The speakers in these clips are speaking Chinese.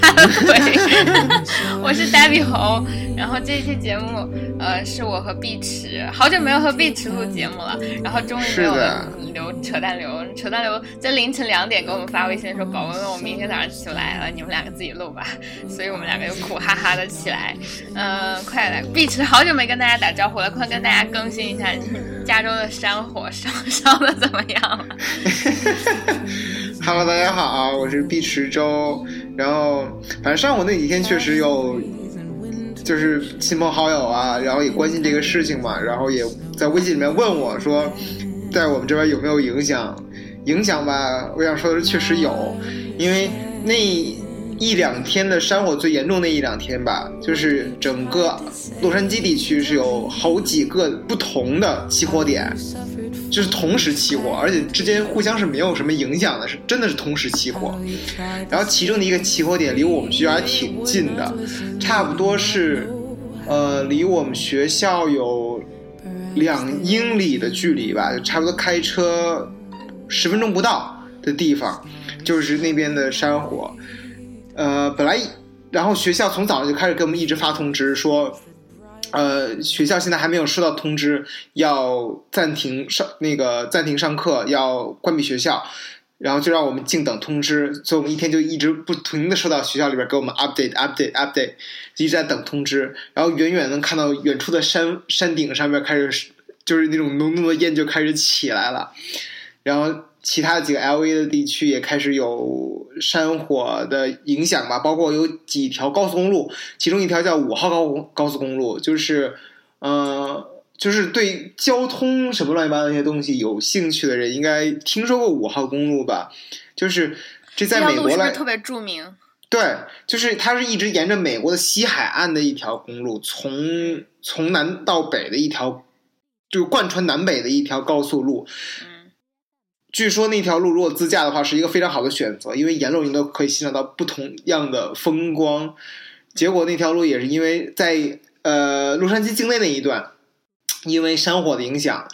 大的腿，我是呆比猴。然后这一期节目，呃，是我和碧池，好久没有和碧池录节目了，然后终于没有留扯淡流，扯淡流在凌晨两点给我们发微信说，宝宝们，我明天早上起不来了，你们两个自己录吧。所以我们两个又苦哈哈的起来，嗯，快来，碧池好久没跟大家打招呼了，快跟大家更新一下，加州的山火烧烧的怎么样？了 ？Hello，大家好，我是毕池周。然后，反正上午那几天确实有，就是亲朋好友啊，然后也关心这个事情嘛，然后也在微信里面问我说，在我们这边有没有影响？影响吧，我想说的是确实有，因为那。一两天的山火最严重那一两天吧，就是整个洛杉矶地区是有好几个不同的起火点，就是同时起火，而且之间互相是没有什么影响的，是真的是同时起火。然后其中的一个起火点离我们学校还挺近的，差不多是，呃，离我们学校有两英里的距离吧，就差不多开车十分钟不到的地方，就是那边的山火。呃，本来，然后学校从早上就开始给我们一直发通知说，呃，学校现在还没有收到通知，要暂停上那个暂停上课，要关闭学校，然后就让我们静等通知，所以我们一天就一直不停的收到学校里边给我们 update update update，一直在等通知，然后远远能看到远处的山山顶上面开始就是那种浓浓的烟就开始起来了，然后。其他几个 L A 的地区也开始有山火的影响吧，包括有几条高速公路，其中一条叫五号高高速公路，就是，呃，就是对交通什么乱七八糟那些东西有兴趣的人，应该听说过五号公路吧？就是这在美国来特别著名。对，就是它是一直沿着美国的西海岸的一条公路，从从南到北的一条，就贯穿南北的一条高速路。据说那条路如果自驾的话是一个非常好的选择，因为沿路你都可以欣赏到不同样的风光。结果那条路也是因为在呃洛杉矶境内那一段，因为山火的影响，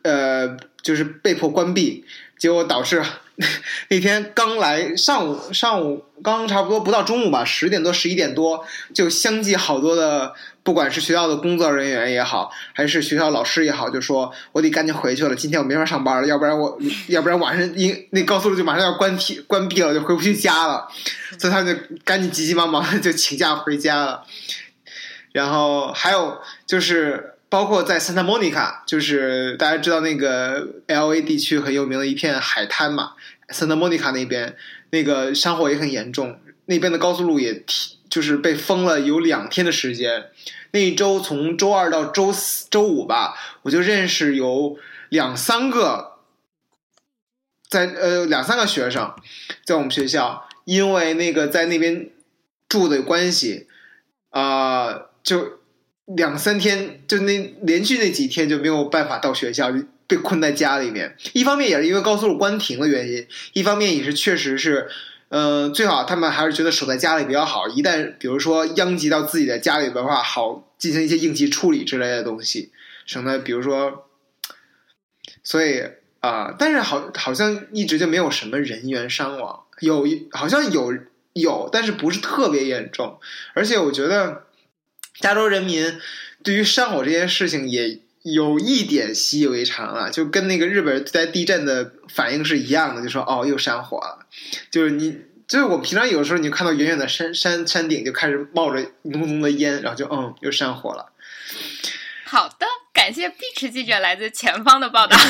呃就是被迫关闭。结果导致 那天刚来上午上午刚差不多不到中午吧，十点多十一点多就相继好多的。不管是学校的工作人员也好，还是学校老师也好，就说我得赶紧回去了，今天我没法上班了，要不然我，要不然晚上因那高速路就马上要关闭关闭了，就回不去家了，所以他就赶紧急急忙忙的就请假回家了。然后还有就是包括在 Santa Monica，就是大家知道那个 L A 地区很有名的一片海滩嘛，Santa Monica 那边那个山火也很严重，那边的高速路也提。就是被封了有两天的时间，那一周从周二到周四周五吧，我就认识有两三个，在呃两三个学生，在我们学校，因为那个在那边住的关系，啊，就两三天，就那连续那几天就没有办法到学校，被困在家里面。一方面也是因为高速路关停的原因，一方面也是确实是。嗯，最好他们还是觉得守在家里比较好。一旦比如说殃及到自己的家里的话，好进行一些应急处理之类的东西，省得比如说，所以啊，但是好好像一直就没有什么人员伤亡，有好像有有，但是不是特别严重。而且我觉得加州人民对于山火这件事情也有一点习以为常了，就跟那个日本在地震的反应是一样的，就说哦又山火了。就是你，就是我们平常有的时候，你就看到远远的山山山顶就开始冒着浓浓的烟，然后就嗯，又山火了。好的，感谢碧池记者来自前方的报道。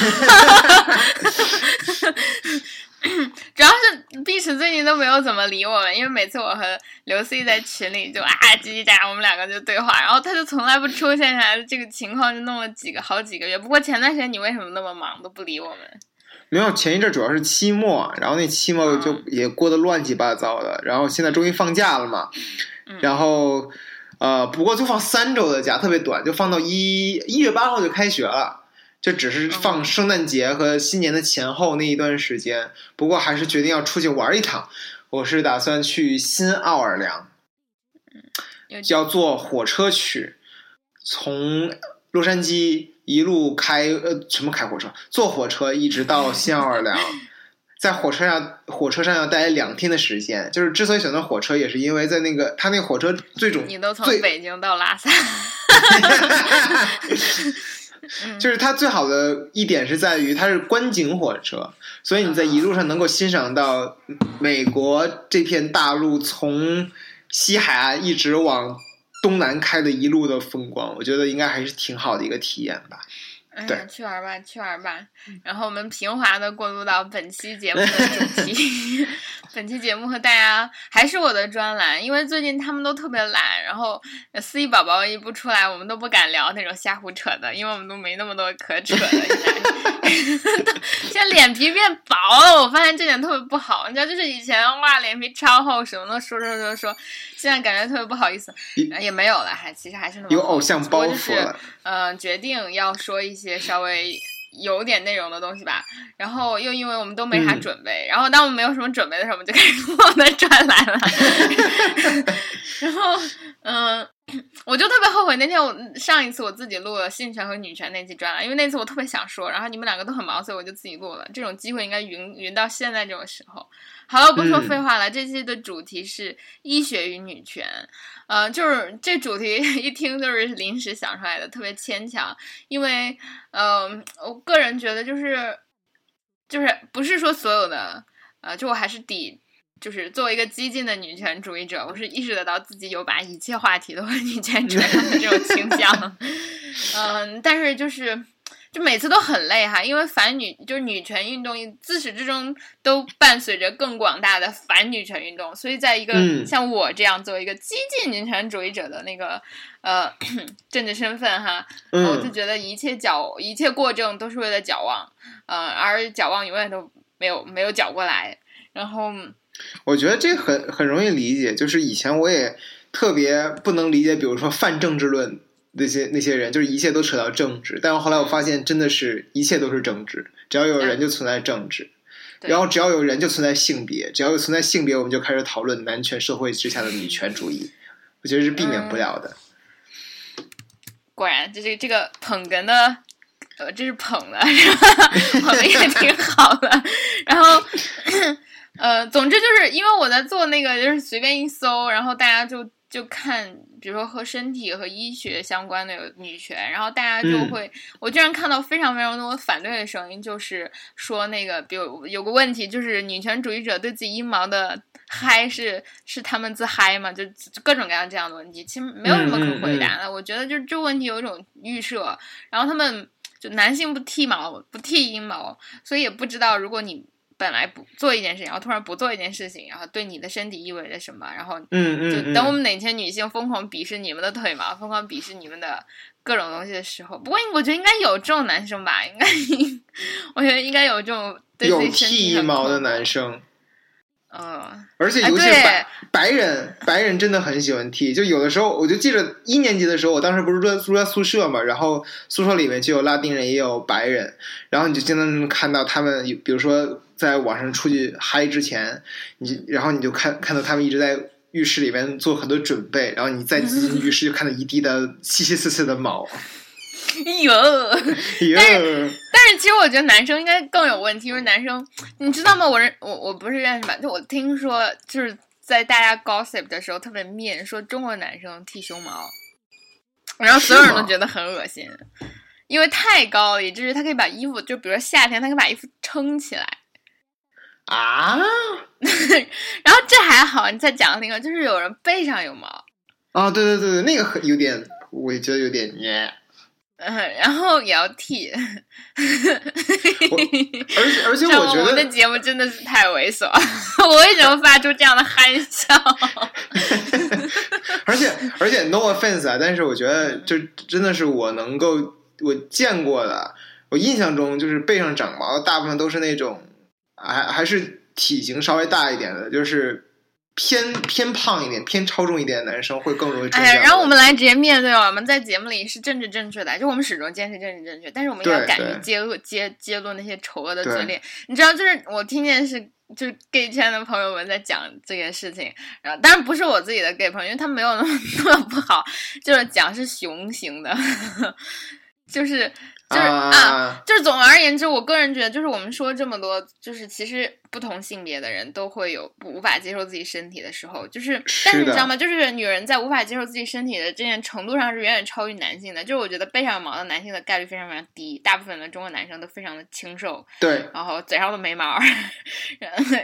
主要是碧池最近都没有怎么理我们，因为每次我和刘 C 在群里就啊叽叽喳，我们两个就对话，然后他就从来不出现下来，这个情况就弄了几个好几个月。不过前段时间你为什么那么忙都不理我们？没有，前一阵主要是期末，然后那期末就也过得乱七八糟的，然后现在终于放假了嘛，然后呃，不过就放三周的假，特别短，就放到一一月八号就开学了，就只是放圣诞节和新年的前后那一段时间。不过还是决定要出去玩一趟，我是打算去新奥尔良，要坐火车去，从洛杉矶。一路开呃什么开火车坐火车一直到新奥尔良，在火车上火车上要待两天的时间。就是之所以选择火车，也是因为在那个他那个火车最终你都从北京到拉萨 就是它最好的一点是在于它是观景火车，所以你在一路上能够欣赏到美国这片大陆从西海岸一直往东南开的一路的风光，我觉得应该还是挺好的一个体验吧。对哎呀，去玩吧，去玩吧。然后我们平滑的过渡到本期节目的主题。本期节目和大家还是我的专栏，因为最近他们都特别懒，然后思怡宝宝一不出来，我们都不敢聊那种瞎胡扯的，因为我们都没那么多可扯的。现在脸皮变薄了，我发现这点特别不好。你知道，就是以前哇脸皮超厚，什么都说说说说，现在感觉特别不好意思，呃也没有了，还其实还是那么有偶像包只不过就是呃，决定要说一些稍微有点内容的东西吧。然后又因为我们都没啥嗯准备，然后当我们没有什么准备的时候，我们就开始录我们的专栏了。然后，嗯、我就特别后悔那天我上一次我自己录了性权和女权那期专栏，因为那次我特别想说，然后你们两个都很忙，所以我就自己录了。这种机会应该匀匀到现在这种时候。好了，不说嗯废话了，这期的主题是医学与女权。呃，就是这主题一听就是临时想出来的，特别牵强。因为，呃，我个人觉得就是就是不是说所有的，呃，就我还是抵，就是作为一个激进的女权主义者，我是意识得到自己有把一切话题都和 女权扯上的这种倾向。嗯、但是就是。就每次都很累哈，因为反女就是女权运动自始至终都伴随着更广大的反女权运动，所以在一个嗯像我这样作为一个激进女权主义者的那个呃 政治身份哈，我就嗯，觉得一切矫一切过正都是为了矫枉，呃，而矫枉永远都没有没有矫过来。然后，我觉得这很很容易理解。就是以前我也特别不能理解，比如说泛政治论那些那些人，就是一切都扯到政治。但是后来我发现，真的是一切都是政治，只要有人就存在政治。然后只要有人就存在性别，只要有存在性别，我们就开始讨论男权社会之下的女权主义，我觉得是避免不了的。果然这是这个捧哏的，呃，这是捧的，是吧？捧的也挺好的。然后，呃，总之就是因为我在做那个，就是随便一搜，然后大家就就看，比如说和身体和医学相关的有女权，然后大家就嗯会，我居然看到非常非常多反对的声音，就是说那个，比如有个问题，就是女权主义者对自己阴毛的嗨是是他们自嗨嘛，就就各种各样这样的问题，其实没有什么可回答的。我觉得就是这个问题有一种预设，然后他们就男性不剃毛不剃阴毛，所以也不知道如果你本来不做一件事情，然后突然不做一件事情，然后对你的身体意味着什么，然后嗯嗯嗯，就等我们哪天女性疯狂鄙视你们的腿毛，疯狂鄙视你们的各种东西的时候，不过我觉得应该有这种男生吧，应该，我觉得应该有这种对自有己身剃体很毛的男，生，嗯，而且哎尤其是白、对白人，白人真的很喜欢踢。就有的时候，我就记着一年级的时候，我当时不是住在住在宿舍嘛，然后宿舍里面就有拉丁人，也有白人，然后你就经常能看到他们，比如说在晚上出去嗨之前，你然后你就看看到他们一直在。浴室里面做很多准备，然后你再进浴室就看到一地的稀稀碎碎的毛，有。哟，但是其实我觉得男生应该更有问题，因为男生，你知道吗？我认我我不是认识吧？就我听说，就是在大家 gossip 的时候特别面，说中国男生剃胸毛，然后所有人都觉得很恶心，因为太高了，以至于他可以把衣服，就比如说夏天，他可以把衣服撑起来。啊 然后这还好，你再讲那个，就是有人背上有毛，啊，对对对对，那个很有点，我也觉得有点耶。嗯，然后也要剃。而且而且我觉得 我们的得，节目真的是太猥琐，我为什么发出这样的憨笑？而且而且 no offense 啊，但是我觉得就真的是我能够我见过的，我印象中就是背上长毛大部分都是那种还还是体型稍微大一点的，就是偏偏胖一点、偏超重一点的男生会更容易出哎呀。然后我们来直接面对，我们在节目里是政治正确的，就我们始终坚持政治正确，但是我们要敢于揭露揭揭露那些丑恶的对嘴脸。你知道，就是我听见是就是 gay 圈的朋友们在讲这件事情，然后当然不是我自己的 gay 朋友，因为他没有那么 那么不好，就是讲是雄型的。就是就是啊，就是总而言之，我个人觉得，就是我们说这么多，就是其实不同性别的人都会有无法接受自己身体的时候，就是但是你知道吗？就是女人在无法接受自己身体的这件程度上是远远超于男性的。就是我觉得背上有毛的男性的概率非常非常低，大部分的中国男生都非常的清瘦，对，然后嘴上都没毛，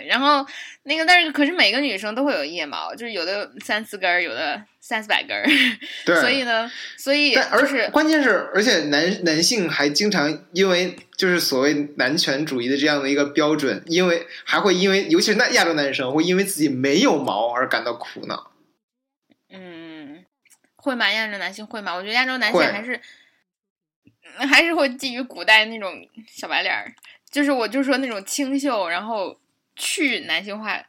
然后那个但是可是每个女生都会有腋毛，就是有的三四根儿，有的。三四百根儿，对，所以呢，所以而是关键是，而且男男性还经常因为就是所谓男权主义的这样的一个标准，因为还会因为尤其是那亚洲男生会因为自己没有毛而感到苦恼。嗯，会吗？亚洲男性会吗？我觉得亚洲男性还是还是会基于古代那种小白脸儿，就是我就说那种清秀，然后去男性化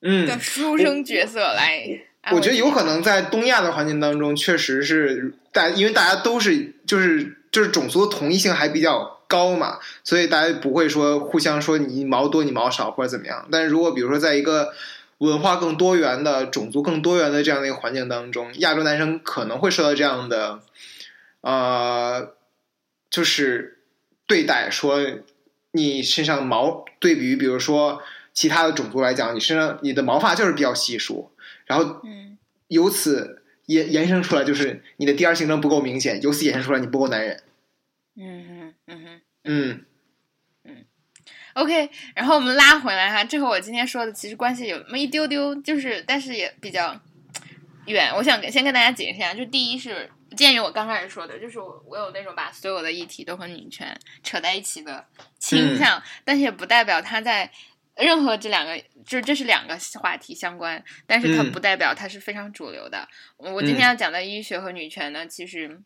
的书生角色来。我觉得有可能在东亚的环境当中，确实是大，因为大家都是就是就是种族的同一性还比较高嘛，所以大家不会说互相说你毛多你毛少或者怎么样。但是如果比如说在一个文化更多元的、种族更多元的这样的一个环境当中，亚洲男生可能会受到这样的呃，就是对待，说你身上的毛对比于比如说其他的种族来讲，你身上你的毛发就是比较稀疏。然后，由此延延伸出来，就是你的第二性征不够明显，由此延伸出来你不够男人。嗯哼，嗯哼，嗯嗯。OK，然后我们拉回来哈，这和我今天说的其实关系有那么一丢丢，就是但是也比较远。我想先跟大家解释一下，就第一是鉴于我刚开始说的，就是我我有那种把所有的议题都和女权扯在一起的倾向，但是也不代表他在。任何这两个，就是这是两个话题相关，但是它不代表它是非常主流的。我今天要讲的医学和女权呢，其实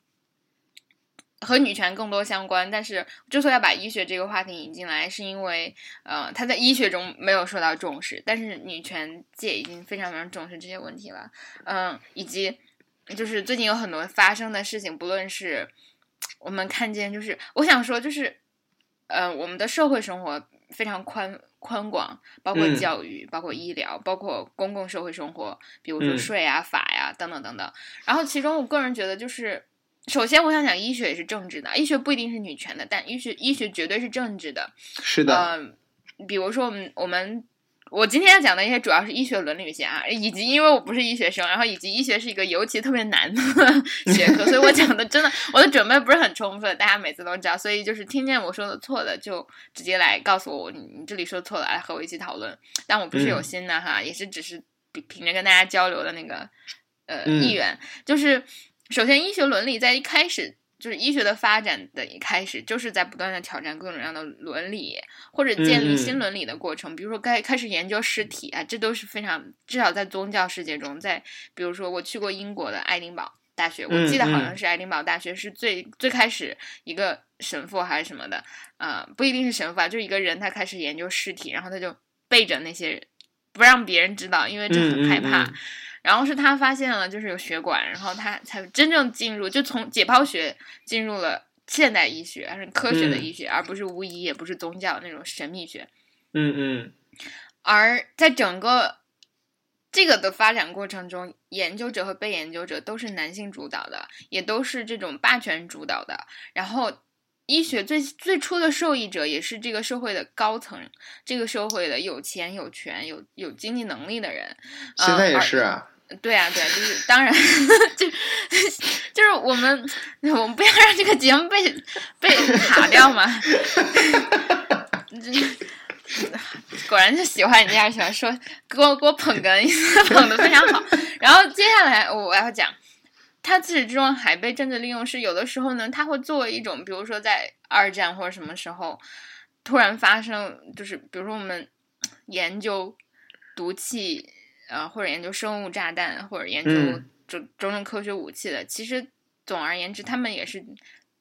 和女权更多相关。但是之所以要把医学这个话题引进来，是因为呃，它在医学中没有受到重视，但是女权界已经非常非常重视这些问题了。嗯，以及就是最近有很多发生的事情，不论是我们看见，就是我想说，就是呃，我们的社会生活非常宽。宽广，包括教育，包括医疗，包括公共社会生活，比如说税啊、法呀等等等等。然后，其中我个人觉得，就是首先我想讲，医学也是政治的，医学不一定是女权的，但医学医学绝对是政治的。是的。嗯，比如说我们我们。我今天要讲的一些主要是医学伦理学啊，以及因为我不是医学生，然后以及医学是一个尤其特别难的 学科，所以我讲的真的我的准备不是很充分，大家每次都知道，所以就是听见我说的错的就直接来告诉我，你你这里说错了，来和我一起讨论。但我不是有心的哈，也是只是凭凭着跟大家交流的那个呃意愿，就是首先医学伦理在一开始。就是医学的发展的一开始，就是在不断的挑战各种各样的伦理，或者建立新伦理的过程。比如说，开开始研究尸体啊，这都是非常至少在宗教世界中，在比如说我去过英国的爱丁堡大学，我记得好像是爱丁堡大学是最最开始一个神父还是什么的，呃，不一定是神父啊，就一个人他开始研究尸体，然后他就背着那些不让别人知道，因为这很害怕。然后是他发现了，就是有血管，然后他才真正进入，就从解剖学进入了现代医学，还是科学的医学，而不是巫医，也不是宗教那种神秘学。嗯嗯。而在整个这个的发展过程中，研究者和被研究者都是男性主导的，也都是这种霸权主导的。然后，医学最最初的受益者也是这个社会的高层，这个社会的有钱有权有有经济能力的人。现在也是啊。对啊，对啊，就是当然，就就是我们，我们不要让这个节目被被卡掉嘛。果然就喜欢你这样，喜欢说给我给我捧哏，捧的非常好。然后接下来我要讲，他自始至终还被政治利用，是有的时候呢，他会作为一种，比如说在二战或者什么时候突然发生，就是比如说我们研究毒气。呃，或者研究生物炸弹，或者研究种种种科学武器的，其实总而言之，他们也是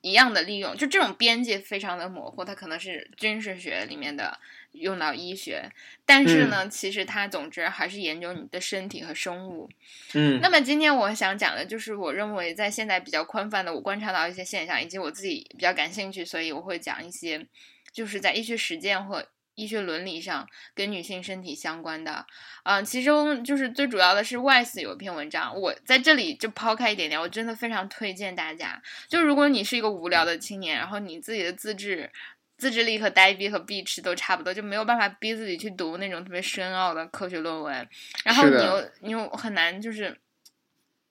一样的利用。就这种边界非常的模糊，它可能是军事学里面的用到医学，但是呢，其实它总之还是研究你的身体和生物。嗯。那么今天我想讲的就是，我认为在现在比较宽泛的，我观察到一些现象，以及我自己比较感兴趣，所以我会讲一些，就是在医学实践或医学伦理上跟女性身体相关的，嗯，其中就是最主要的是 Wise 有一篇文章，我在这里就抛开一点点，我真的非常推荐大家，就如果你是一个无聊的青年，然后你自己的自制。自制力和呆逼和 B 池都差不多，就没有办法逼自己去读那种特别深奥的科学论文，然后你又你又很难就是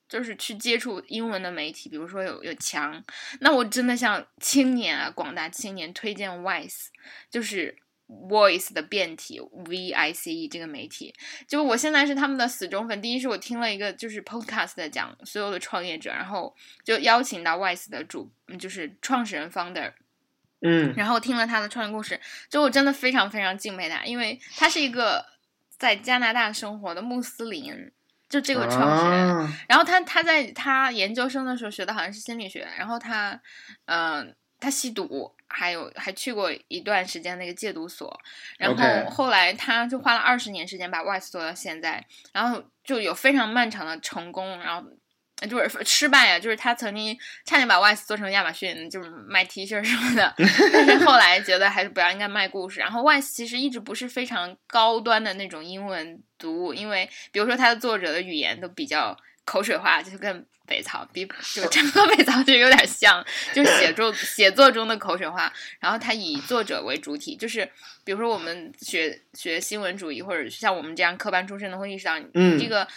就是去接触英文的媒体，比如说有有墙，那我真的向青年啊广大青年推荐 Wise，就是 Voice 的变体 V I C E 这个媒体，就我现在是他们的死忠粉。第一是我听了一个就是 Podcast 的讲所有的创业者，然后就邀请到 Wise 的主就是创始人 Founder。嗯，然后听了他的创业故事，就我真的非常非常敬佩他，因为他是一个在加拿大生活的穆斯林，就这个创始人。然后他他在他研究生的时候学的好像是心理学，然后他嗯他吸毒，还有还去过一段时间那个戒毒所，然后后来他就花了二十年时间把 Wise 做到现在，然后就有非常漫长的成功，然后。就是失败呀，就是他曾经差点把 Wise 做成亚马逊，就是卖 T 恤什么的，但是后来觉得还是不要，应该卖故事。然后 Wise 其实一直不是非常高端的那种英文读物，因为比如说他的作者的语言都比较口水化，就是跟北曹比，就整个北曹就有点像，就是写作写作中的口水话。然后他以作者为主体，就是比如说我们学学新闻主义，或者像我们这样科班出身的会意识到，嗯，这个。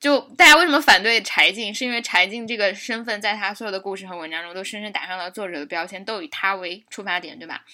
就大家为什么反对柴静？是因为柴静这个身份，在他所有的故事和文章中都深深打上了作者的标签，都以他为出发点，对吧？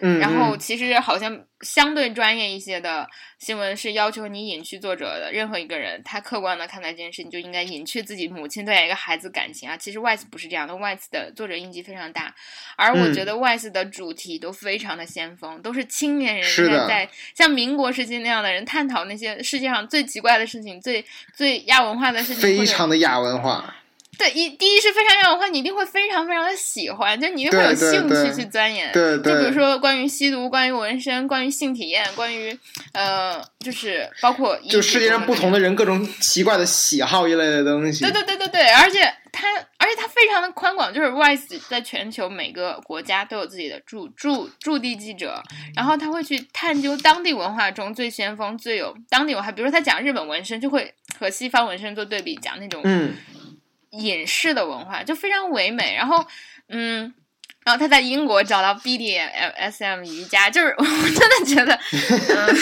嗯，然后其实好像相对专业一些的新闻是要求你隐去作者的任何一个人，他客观的看待这件事情就应该隐去自己母亲对待一个孩子感情啊。其实 Wise 不是这样的，Wise 的作者印记非常大，而我觉得 Wise 的主题都非常的先锋，都是青年人在像民国时期那样的人探讨那些世界上最奇怪的事情、最最亚文化的事情，非常的亚文化。对，一第一是非常样的话，你一定会非常非常的喜欢，就你一定会有兴趣去钻研。对对。就比如说关于吸毒、关于纹身、关于性体验、关于呃，就是包括就世界上不同的人各种奇怪的喜好一类的东西。对对对对对，而且他而且他非常的宽广，就是 Wise 在全球每个国家都有自己的驻驻驻地记者，然后他会去探究当地文化中最先锋、最有当地文化，比如说他讲日本纹身，就会和西方纹身做对比，讲那种嗯。隐士的文化就非常唯美，然后，嗯。然后他在英国找到 BDSM 瑜伽，就是我真的觉得，嗯，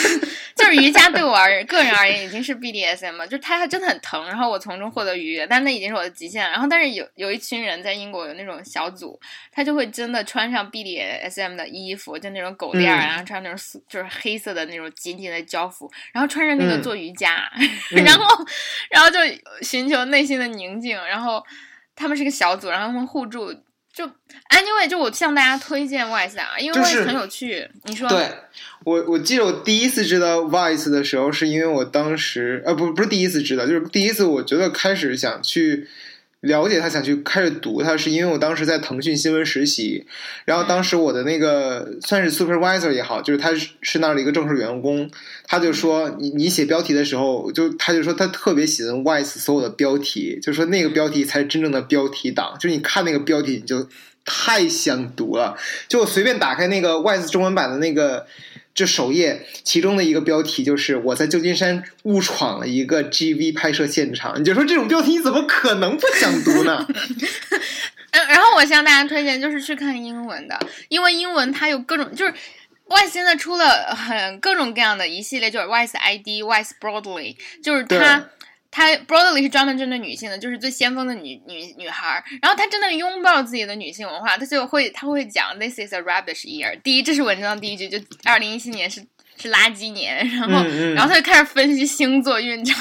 就是瑜伽对我而个人而言已经是 BDSM 了，就是它真的很疼，然后我从中获得愉悦，但那已经是我的极限了。然后，但是有有一群人在英国有那种小组，他就会真的穿上 BDSM 的衣服，就那种狗链，然后穿那种就是黑色的那种紧紧的胶服，然后穿着那个做瑜伽，然后然后就寻求内心的宁静，然后他们是个小组，然后他们互助。就 anyway，就我向大家推荐 Vice 啊，因为 Wise 很有趣。你说？对，我我记得我第一次知道 Vice 的时候，是因为我当时呃，不不是第一次知道，就是第一次我觉得开始想去。了解他想去开始读他，是因为我当时在腾讯新闻实习，然后当时我的那个算是 supervisor 也好，就是他是是那儿的一个正式员工，他就说你你写标题的时候，就他就说他特别喜欢 Wise 所有的标题，就说那个标题才是真正的标题党，就是你看那个标题你就太想读了，就我随便打开那个 Wise 中文版的那个。这首页其中的一个标题就是我在旧金山误闯了一个 GV 拍摄现场，你就说这种标题你怎么可能不想读呢？嗯，然后我向大家推荐就是去看英文的，因为英文它有各种，就是 Wise 现在出了很各种各样的一系列，就是 Wise ID、Wise Broadly，就是它。他 broadly 是专门针对女性的，就是最先锋的女女女孩儿。然后他真的拥抱自己的女性文化，他就会他会讲 This is a rubbish year。第一，这是文章的第一句，就二零一七年是是垃圾年。然后，然后他就开始分析星座运程。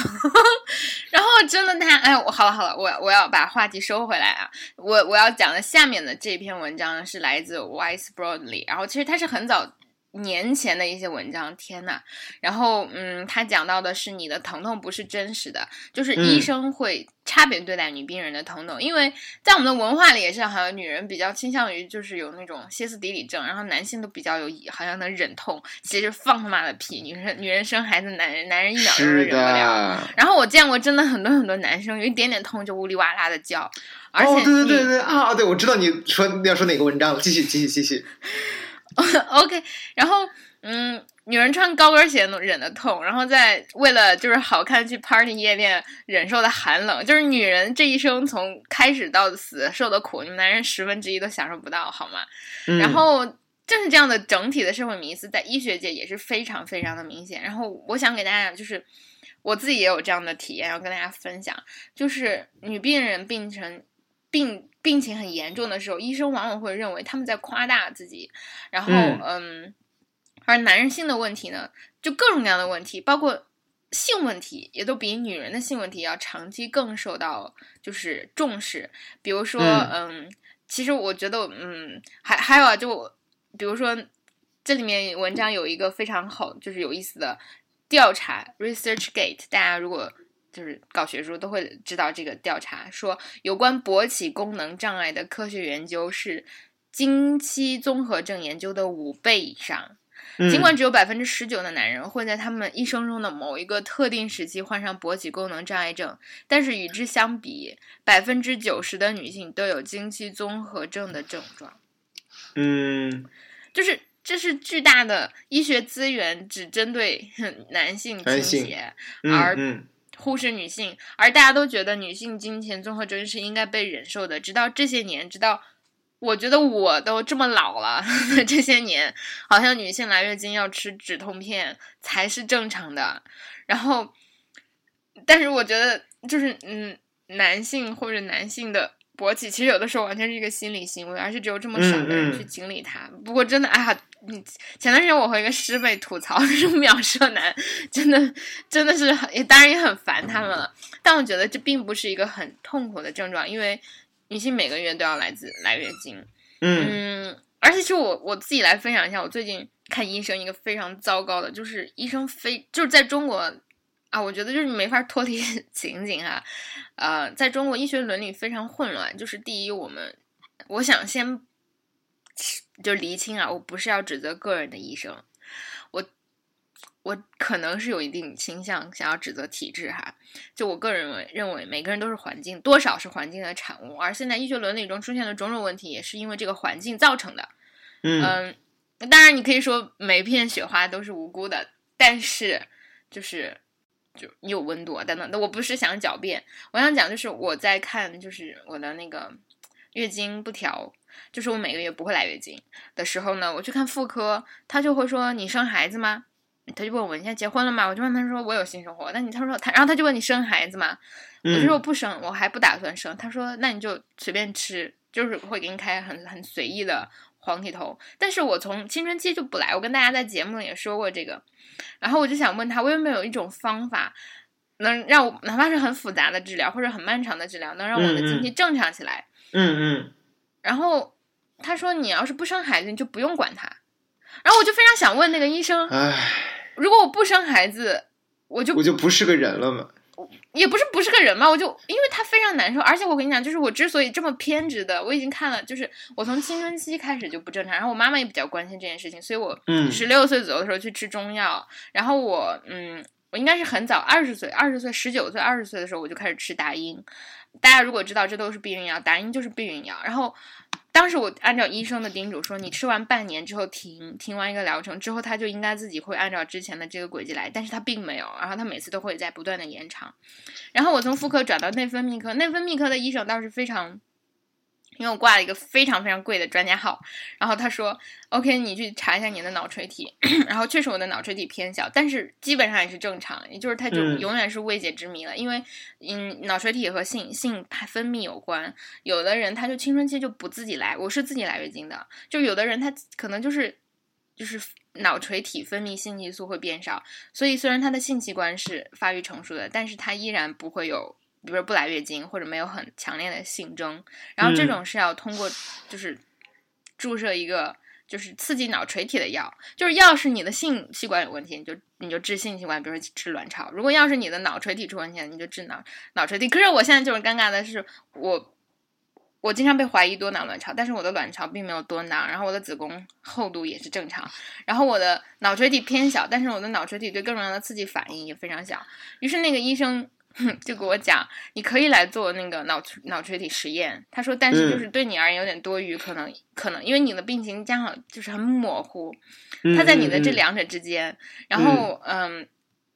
然后真的他，哎，我好了好了，我我要把话题收回来啊。我我要讲的下面的这篇文章是来自 Wise Broadly。然后其实他是很早。年前的一些文章，天呐，然后，嗯，他讲到的是你的疼痛不是真实的，就是医生会差别对待女病人的疼痛，因为在我们的文化里也是，好像女人比较倾向于就是有那种歇斯底里症，然后男性都比较有好像能忍痛，其实放他妈的屁，女人女人生孩子，男人男人一秒钟都忍不了。然后我见过真的很多很多男生有一点点痛就呜里哇啦的叫，而且对对对对啊，对我知道你说要说哪个文章了，继续继续继续。OK，然后嗯，女人穿高跟鞋能忍得痛，然后在为了就是好看去 party 夜店忍受的寒冷，就是女人这一生从开始到死受的苦，你们男人十分之一都享受不到，好吗？然后正是这样的整体的社会迷思，在医学界也是非常非常的明显。然后我想给大家就是我自己也有这样的体验，要跟大家分享，就是女病人病成病病情很严重的时候，医生往往会认为他们在夸大自己，然后嗯。而男人性的问题呢，就各种各样的问题，包括性问题，也都比女人的性问题要长期更受到就是重视。比如说，嗯，其实我觉得，嗯，还还有啊，就比如说，这里面文章有一个非常好，就是有意思的调查，ResearchGate，大家如果就是搞学术都会知道这个调查，说有关勃起功能障碍的科学研究是经期综合症研究的五倍以上。尽管只有百分之十九的男人会在他们一生中的某一个特定时期患上勃起功能障碍症，但是与之相比，百分之九十的女性都有经期综合症的症状。嗯，就是这是巨大的医学资源只针对 男性倾斜，而忽视女性，而大家都觉得女性金钱综合征是应该被忍受的，直到这些年，直到。我觉得我都这么老了，这些年好像女性来月经要吃止痛片才是正常的。然后，但是我觉得就是嗯，男性或者男性的勃起，其实有的时候完全是一个心理行为，而且只有这么少的人去经历它。不过真的，哎呀，你前段时间我和一个师妹吐槽，就 是秒射男，真的真的是也当然也很烦他们了。但我觉得这并不是一个很痛苦的症状，因为。女性每个月都要来自来月经，嗯，而且其实我我自己来分享一下，我最近看医生一个非常糟糕的，就是医生非就是在中国啊，我觉得就是没法脱离 情景哈，呃，在中国医学伦理非常混乱，就是第一，我们我想先就厘清啊，我不是要指责个人的医生。我我可能是有一定倾向想要指责体制哈，就我个人认为，认为每个人都是环境，多少是环境的产物，而现在医学伦理中出现的种种问题，也是因为这个环境造成的。嗯，当然你可以说每片雪花都是无辜的，但是就是就你有温度啊等等。那我不是想狡辩，我想讲就是我在看就是我的那个月经不调，就是我每个月不会来月经的时候呢，我去看妇科，他就会说你生孩子吗？他就问我：“你现在结婚了吗？”我就问他说：“我有性生活。”那你他说他，然后他就问你生孩子吗？我就说我不生，我还不打算生。他说：“那你就随便吃，就是会给你开很很随意的黄体酮。”但是我从青春期就不来，我跟大家在节目里也说过这个。然后我就想问他，我有没有一种方法，能让我哪怕是很复杂的治疗或者很漫长的治疗，能让我的经期正常起来？嗯嗯。然后他说：“你要是不生孩子，你就不用管他。”然后我就非常想问那个医生。唉。如果我不生孩子，我就我就不是个人了嘛？也不是不是个人嘛，我就因为他非常难受，而且我跟你讲，就是我之所以这么偏执的，我已经看了，就是我从青春期开始就不正常，然后我妈妈也比较关心这件事情，所以我十六岁左右的时候去吃中药，然后我嗯，我应该是很早二十岁，二十岁十九岁二十岁的时候我就开始吃达英，大家如果知道这都是避孕药，打印就是避孕药，然后。当时我按照医生的叮嘱说，你吃完半年之后停，停完一个疗程之后，他就应该自己会按照之前的这个轨迹来，但是他并没有，然后他每次都会在不断的延长，然后我从妇科转到内分泌科，内分泌科的医生倒是非常。因为我挂了一个非常非常贵的专家号，然后他说：“OK，你去查一下你的脑垂体。”然后确实我的脑垂体偏小，但是基本上也是正常，也就是它就永远是未解之谜了。因为嗯，脑垂体和性性分泌有关，有的人他就青春期就不自己来，我是自己来月经的，就有的人他可能就是就是脑垂体分泌性激素会变少，所以虽然他的性器官是发育成熟的，但是他依然不会有。比如说不来月经或者没有很强烈的性征，然后这种是要通过就是注射一个就是刺激脑垂体的药，就是要是你的性器官有问题，你就你就治性器官，比如说治卵巢；如果要是你的脑垂体出问题，你就治脑脑垂体。可是我现在就是尴尬的是，我我经常被怀疑多囊卵巢，但是我的卵巢并没有多囊，然后我的子宫厚度也是正常，然后我的脑垂体偏小，但是我的脑垂体对各种各样的刺激反应也非常小，于是那个医生。就给我讲，你可以来做那个脑脑垂体实验。他说，但是就是对你而言有点多余，可能可能因为你的病情加上就是很模糊，他在你的这两者之间。然后，嗯，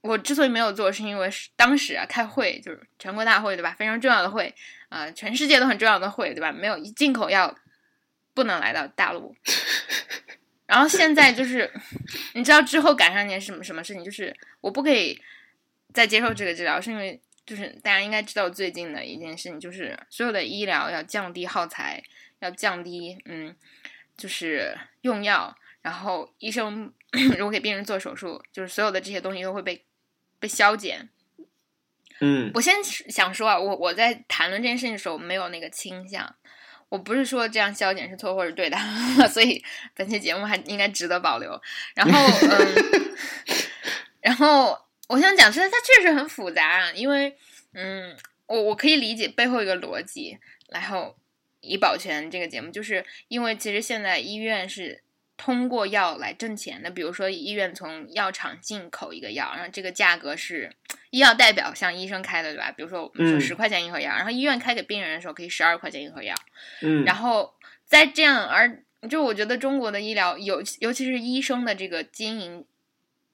我之所以没有做，是因为当时啊开会就是全国大会对吧？非常重要的会啊，全世界都很重要的会对吧？没有进口药不能来到大陆。然后现在就是，你知道之后赶上一件什么什么事情？就是我不可以再接受这个治疗，是因为。就是大家应该知道最近的一件事情，就是所有的医疗要降低耗材，要降低，嗯，就是用药，然后医生 如果给病人做手术，就是所有的这些东西都会被被削减。嗯，我先想说啊，我我在谈论这件事情的时候没有那个倾向，我不是说这样削减是错或者对的，所以本期节目还应该值得保留。然后，嗯，然后。我想讲，虽然它确实很复杂，因为，嗯，我我可以理解背后一个逻辑，然后以保全这个节目，就是因为其实现在医院是通过药来挣钱的，比如说医院从药厂进口一个药，然后这个价格是医药代表向医生开的，对吧？比如说我们说十块钱一盒药，然后医院开给病人的时候可以十二块钱一盒药，嗯，然后在这样，而就我觉得中国的医疗尤，尤其是医生的这个经营，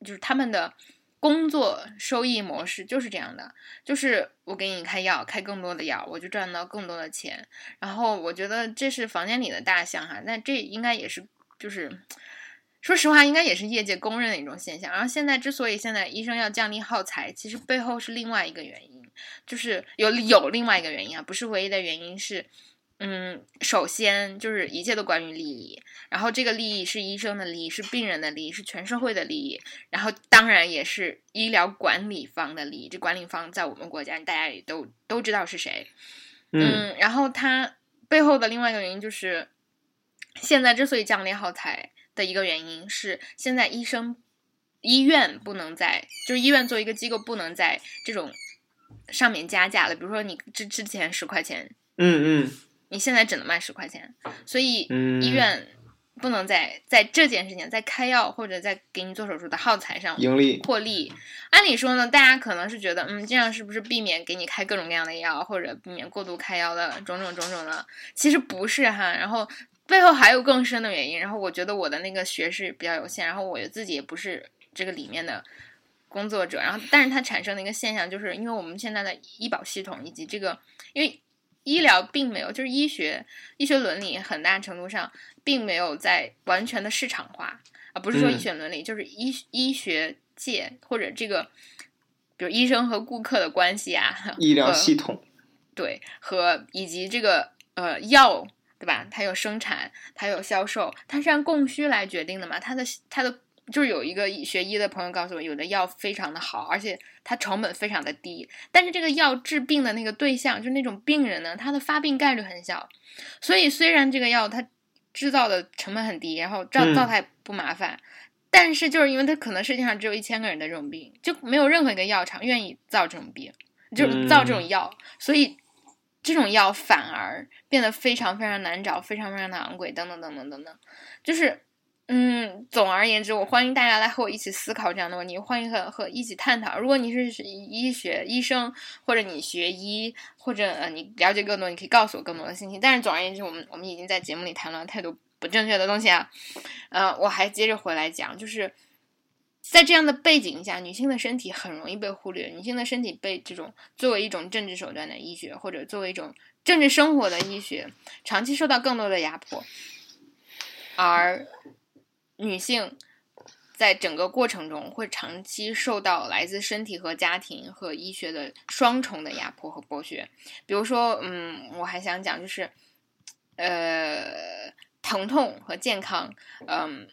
就是他们的。工作收益模式就是这样的，就是我给你开药，开更多的药，我就赚到更多的钱。然后我觉得这是房间里的大象哈，那这应该也是，就是说实话，应该也是业界公认的一种现象。然后现在之所以现在医生要降低耗材，其实背后是另外一个原因，就是有有另外一个原因啊，不是唯一的原因是。嗯，首先就是一切都关于利益，然后这个利益是医生的利益，是病人的利益，是全社会的利益，然后当然也是医疗管理方的利益。这管理方在我们国家，大家也都都知道是谁。嗯，然后它背后的另外一个原因就是，现在之所以降低耗材的一个原因是，现在医生医院不能在，就是医院作为一个机构不能在这种上面加价了。比如说你之之前十块钱，嗯嗯。你现在只能卖十块钱，所以医院不能在在这件事情，在开药或者在给你做手术的耗材上盈利获利。按理说呢，大家可能是觉得，嗯，这样是不是避免给你开各种各样的药，或者避免过度开药的种种种种的？其实不是哈，然后背后还有更深的原因。然后我觉得我的那个学识比较有限，然后我自己也不是这个里面的工作者。然后，但是它产生的一个现象，就是因为我们现在的医保系统以及这个，因为。医疗并没有，就是医学医学伦理很大程度上并没有在完全的市场化啊，不是说医学伦理，就是医医学界或者这个，比如医生和顾客的关系啊，医疗系统，对，和以及这个呃药，对吧？它有生产，它有销售，它是按供需来决定的嘛？它的它的。就是有一个学医的朋友告诉我，有的药非常的好，而且它成本非常的低。但是这个药治病的那个对象，就那种病人呢，他的发病概率很小。所以虽然这个药它制造的成本很低，然后造造它也不麻烦，但是就是因为它可能世界上只有一千个人的这种病，就没有任何一个药厂愿意造这种病，就是造这种药，所以这种药反而变得非常非常难找，非常非常的昂贵，等等等等等等，就是。嗯，总而言之，我欢迎大家来和我一起思考这样的问题，欢迎和和一起探讨。如果你是医学医生，或者你学医，或者呃你了解更多，你可以告诉我更多的信息。但是总而言之，我们我们已经在节目里谈了太多不正确的东西啊。呃，我还接着回来讲，就是在这样的背景下，女性的身体很容易被忽略，女性的身体被这种作为一种政治手段的医学，或者作为一种政治生活的医学，长期受到更多的压迫，而。女性在整个过程中会长期受到来自身体和家庭和医学的双重的压迫和剥削。比如说，嗯，我还想讲，就是，呃，疼痛和健康，嗯，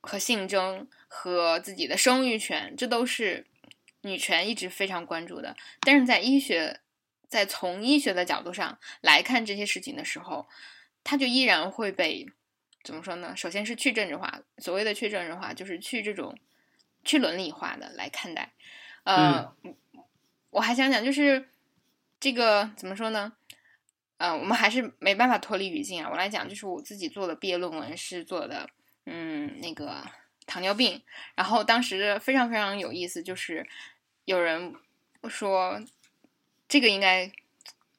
和性征和自己的生育权，这都是女权一直非常关注的。但是在医学，在从医学的角度上来看这些事情的时候，它就依然会被。怎么说呢？首先是去政治化，所谓的去政治化，就是去这种去伦理化的来看待。呃，我还想讲，就是这个怎么说呢？呃，我们还是没办法脱离语境啊。我来讲，就是我自己做的毕业论文是做的，嗯，那个糖尿病。然后当时非常非常有意思，就是有人说，这个应该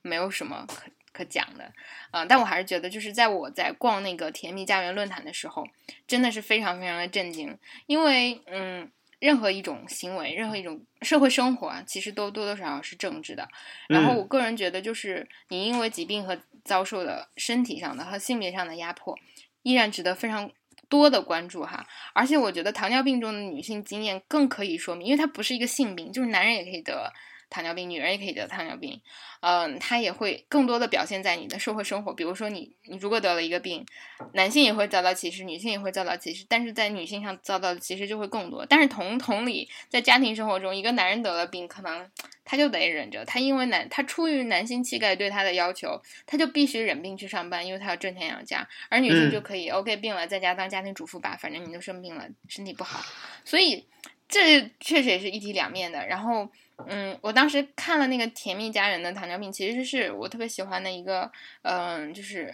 没有什么可可讲的，嗯，但我还是觉得，就是在我在逛那个甜蜜家园论坛的时候，真的是非常非常的震惊，因为，嗯，任何一种行为，任何一种社会生活啊，其实都多多少少是政治的。然后，我个人觉得，就是你因为疾病和遭受的身体上的和性别上的压迫，依然值得非常多的关注哈。而且，我觉得糖尿病中的女性经验更可以说明，因为它不是一个性病，就是男人也可以得。糖尿病，女人也可以得糖尿病，嗯，它也会更多的表现在你的社会生活。比如说，你你如果得了一个病，男性也会遭到歧视，女性也会遭到歧视，但是在女性上遭到的歧视就会更多。但是同同理，在家庭生活中，一个男人得了病，可能他就得忍着，他因为男他出于男性气概对他的要求，他就必须忍病去上班，因为他要挣钱养家。而女性就可以，OK，病了在家当家庭主妇吧，反正你都生病了，身体不好，所以这确实也是一体两面的。然后。嗯，我当时看了那个《甜蜜家人的糖尿病》，其实是我特别喜欢的一个，嗯，就是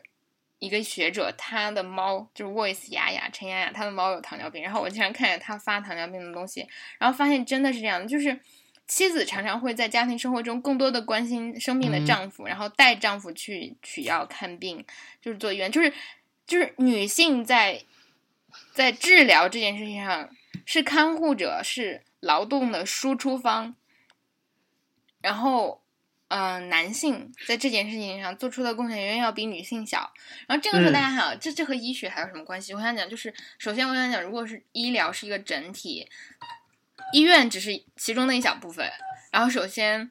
一个学者，他的猫就是 Voice 雅雅陈雅雅，他的猫有糖尿病，然后我经常看见他发糖尿病的东西，然后发现真的是这样的，就是妻子常常会在家庭生活中更多的关心生病的丈夫，然后带丈夫去取药看病，就是做医院，就是就是女性在在治疗这件事情上是看护者，是劳动的输出方。然后，嗯，男性在这件事情上做出的贡献远远要比女性小。然后这个时候大家想，这这和医学还有什么关系？我想讲，就是首先我想讲，如果是医疗是一个整体，医院只是其中的一小部分。然后首先，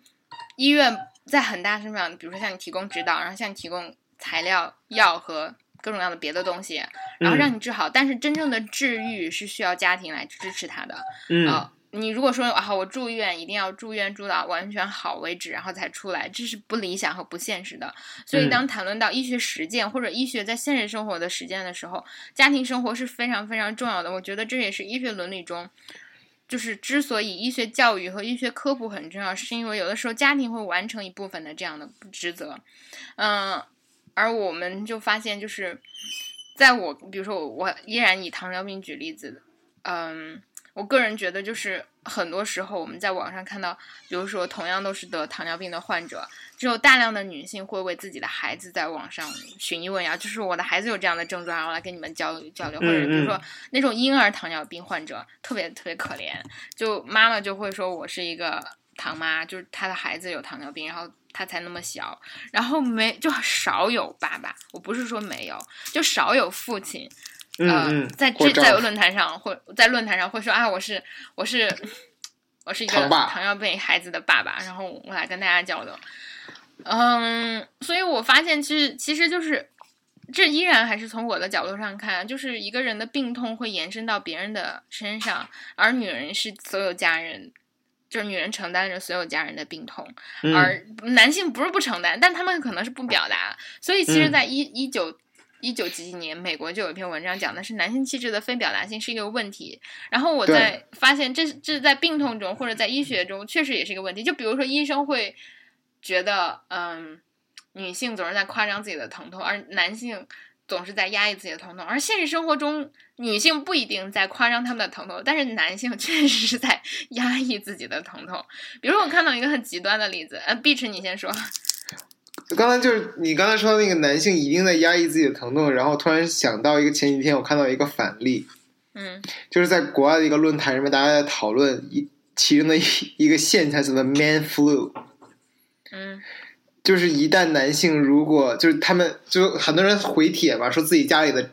医院在很大程度上，比如说向你提供指导，然后向你提供材料、药和各种各样的别的东西，然后让你治好。但是真正的治愈是需要家庭来支持他的。嗯。你如果说啊，我住院一定要住院住到完全好为止，然后才出来，这是不理想和不现实的。所以，当谈论到医学实践或者医学在现实生活的实践的时候，家庭生活是非常非常重要的。我觉得这也是医学伦理中，就是之所以医学教育和医学科普很重要，是因为有的时候家庭会完成一部分的这样的职责。嗯，而我们就发现，就是在我比如说我我依然以糖尿病举例子，嗯。我个人觉得，就是很多时候我们在网上看到，比如说同样都是得糖尿病的患者，只有大量的女性会为自己的孩子在网上寻医问药，就是我的孩子有这样的症状，然后来跟你们交流交流。或者比如说那种婴儿糖尿病患者，特别特别可怜，就妈妈就会说我是一个糖妈，就是她的孩子有糖尿病，然后她才那么小，然后没就少有爸爸，我不是说没有，就少有父亲。嗯，在这在论坛上会在论坛上会说啊，我是我是我是一个糖尿病孩子的爸爸，然后我来跟大家交流。嗯，所以我发现其实其实就是这依然还是从我的角度上看，就是一个人的病痛会延伸到别人的身上，而女人是所有家人，就是女人承担着所有家人的病痛，而男性不是不承担，但他们可能是不表达。所以其实，在一一九。一九几几年，美国就有一篇文章讲的是男性气质的非表达性是一个问题。然后我在发现，这这在病痛中或者在医学中确实也是一个问题。就比如说，医生会觉得，嗯，女性总是在夸张自己的疼痛，而男性总是在压抑自己的疼痛。而现实生活中，女性不一定在夸张他们的疼痛，但是男性确实是在 压抑自己的疼痛。比如我看到一个很极端的例子，呃，Beach，你先说。刚才就是你刚才说的那个男性一定在压抑自己的疼痛，然后突然想到一个前几天我看到一个反例，嗯，就是在国外的一个论坛上面，大家在讨论一其中的一一个现象，叫做 “man flu”，嗯，就是一旦男性如果就是他们就很多人回帖嘛，说自己家里的。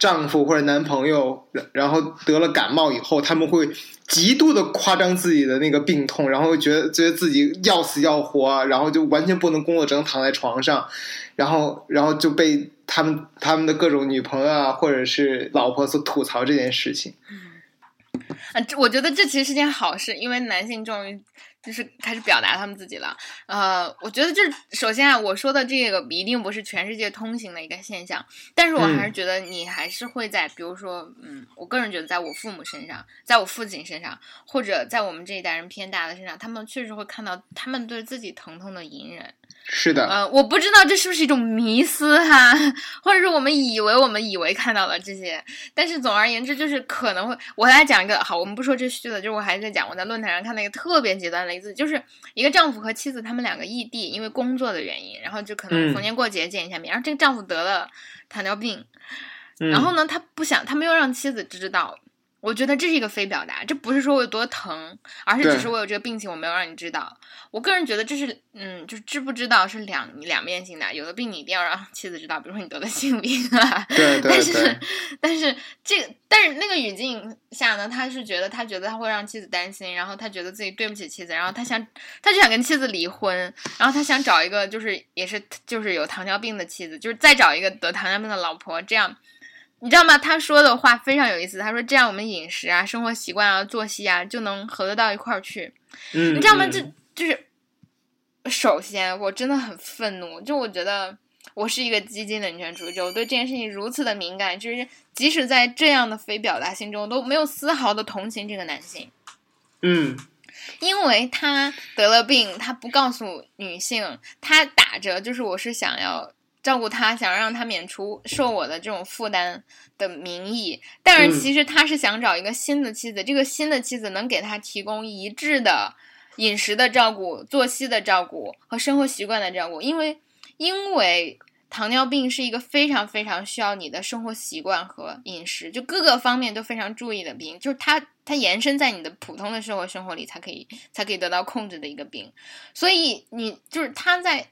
丈夫或者男朋友，然后得了感冒以后，他们会极度的夸张自己的那个病痛，然后觉得觉得自己要死要活，然后就完全不能工作，只能躺在床上，然后然后就被他们他们的各种女朋友啊，或者是老婆所吐槽这件事情。嗯，这我觉得这其实是件好事，因为男性终于。就是开始表达他们自己了，呃，我觉得这首先啊，我说的这个一定不是全世界通行的一个现象，但是我还是觉得你还是会在，比如说，嗯，我个人觉得在我父母身上，在我父亲身上，或者在我们这一代人偏大的身上，他们确实会看到他们对自己疼痛的隐忍。是的，呃，我不知道这是不是一种迷思哈，或者是我们以为我们以为看到了这些，但是总而言之，就是可能会，我来讲一个，好，我们不说这虚的，就是我还在讲，我在论坛上看到一个特别极端的。例子，就是一个丈夫和妻子他们两个异地，因为工作的原因，然后就可能逢年过节见一下面。然后这个丈夫得了糖尿病，然后呢，他不想，他没有让妻子知道。我觉得这是一个非表达，这不是说我有多疼，而是只是我有这个病情，我没有让你知道。我个人觉得这是，嗯，就是知不知道是两两面性的。有的病你一定要让妻子知道，比如说你得了性病啊。对对对。但是，但是这个，但是那个语境下呢，他是觉得他觉得他会让妻子担心，然后他觉得自己对不起妻子，然后他想，他就想跟妻子离婚，然后他想找一个就是也是就是有糖尿病的妻子，就是再找一个得糖尿病的老婆，这样。你知道吗？他说的话非常有意思。他说：“这样我们饮食啊、生活习惯啊、作息啊，就能合得到一块儿去。”嗯，你知道吗？这就是，首先我真的很愤怒。就我觉得我是一个激进的女权主义者，我对这件事情如此的敏感，就是即使在这样的非表达性中，都没有丝毫的同情这个男性。嗯，因为他得了病，他不告诉女性，他打着就是我是想要。照顾他，想让他免除受我的这种负担的名义，但是其实他是想找一个新的妻子，这个新的妻子能给他提供一致的饮食的照顾、作息的照顾和生活习惯的照顾，因为因为糖尿病是一个非常非常需要你的生活习惯和饮食，就各个方面都非常注意的病，就是它它延伸在你的普通的生活生活里才可以才可以得到控制的一个病，所以你就是他在。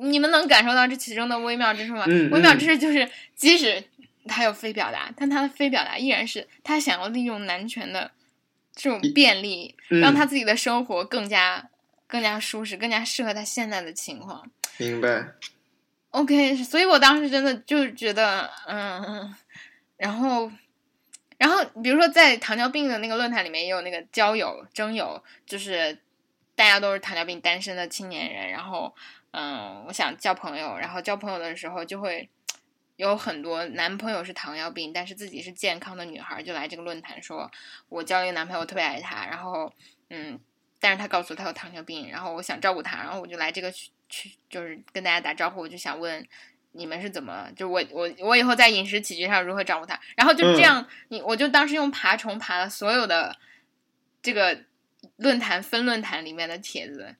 你们能感受到这其中的微妙之处吗？微妙之处就是，即使他有非表达，但他的非表达依然是他想要利用男权的这种便利，让他自己的生活更加更加舒适，更加适合他现在的情况。明白。OK，所以我当时真的就觉得，嗯，然后，然后，比如说在糖尿病的那个论坛里面，也有那个交友征友，就是大家都是糖尿病单身的青年人，然后。嗯，我想交朋友，然后交朋友的时候就会有很多男朋友是糖尿病，但是自己是健康的女孩，就来这个论坛说，我交了一个男朋友，特别爱他，然后嗯，但是他告诉他有糖尿病，然后我想照顾他，然后我就来这个去去，就是跟大家打招呼，我就想问你们是怎么，就我我我以后在饮食起居上如何照顾他，然后就这样，你我就当时用爬虫爬了所有的这个论坛分论坛里面的帖子，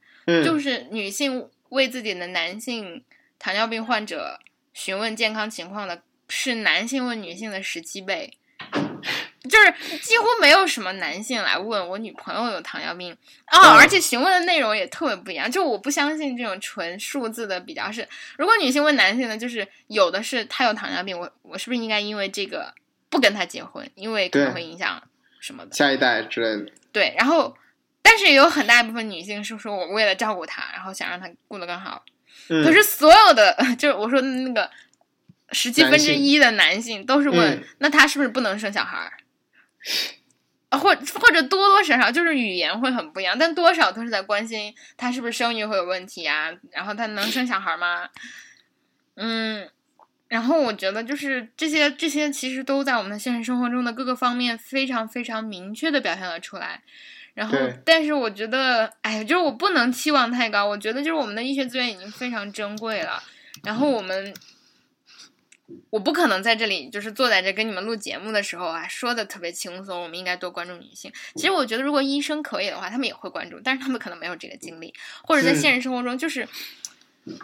就是女性。为自己的男性糖尿病患者询问健康情况的是男性问女性的十七倍，就是几乎没有什么男性来问我女朋友有糖尿病啊，而且询问的内容也特别不一样。就我不相信这种纯数字的比较是，如果女性问男性的，就是有的是他有糖尿病，我我是不是应该因为这个不跟他结婚，因为可能会影响什么的下一代之类的。对，然后。但是也有很大一部分女性是说，我为了照顾他，然后想让他过得更好。可是所有的，就是我说那个十七分之一的男性都是问，那他是不是不能生小孩儿？或或者多多少少就是语言会很不一样，但多少都是在关心他是不是生育会有问题啊？然后他能生小孩吗？嗯，然后我觉得就是这些这些其实都在我们的现实生活中的各个方面非常非常明确的表现了出来。然后，但是我觉得，哎呀，就是我不能期望太高。我觉得，就是我们的医学资源已经非常珍贵了。然后我们，我不可能在这里就是坐在这跟你们录节目的时候啊，说的特别轻松。我们应该多关注女性。其实我觉得，如果医生可以的话，他们也会关注，但是他们可能没有这个精力，或者在现实生活中，就是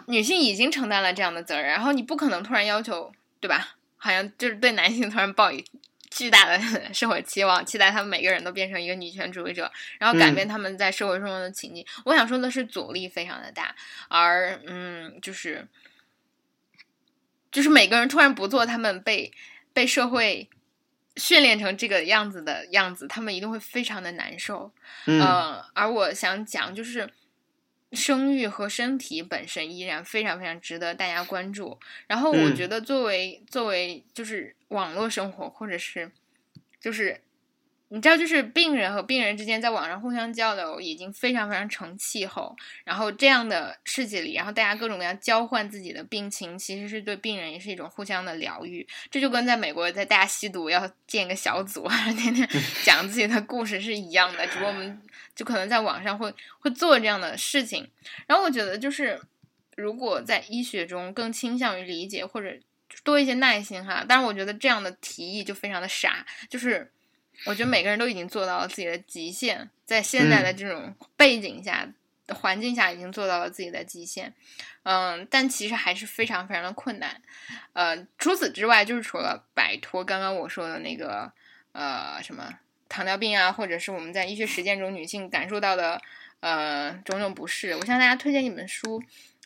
女性已经承担了这样的责任，然后你不可能突然要求，对吧？好像就是对男性突然抱以。巨大的 社会期望，期待他们每个人都变成一个女权主义者，然后改变他们在社会中的情境。我想说的是，阻力非常的大，而嗯，就是就是每个人突然不做他们被被社会训练成这个样子的样子，他们一定会非常的难受。嗯，而我想讲就是。生育和身体本身依然非常非常值得大家关注。然后我觉得，作为作为就是网络生活，或者是就是。你知道，就是病人和病人之间在网上互相交流，已经非常非常成气候。然后这样的世界里，然后大家各种各样交换自己的病情，其实是对病人也是一种互相的疗愈。这就跟在美国在大家吸毒要建一个小组，天天 讲自己的故事是一样的。只不过我们就可能在网上会会做这样的事情。然后我觉得，就是如果在医学中更倾向于理解或者多一些耐心哈，但是我觉得这样的提议就非常的傻，就是。我觉得每个人都已经做到了自己的极限，在现在的这种背景下、环境下，已经做到了自己的极限。嗯，但其实还是非常非常的困难。呃，除此之外，就是除了摆脱刚刚我说的那个呃什么糖尿病啊，或者是我们在医学实践中女性感受到的呃种种不适，我向大家推荐一本书。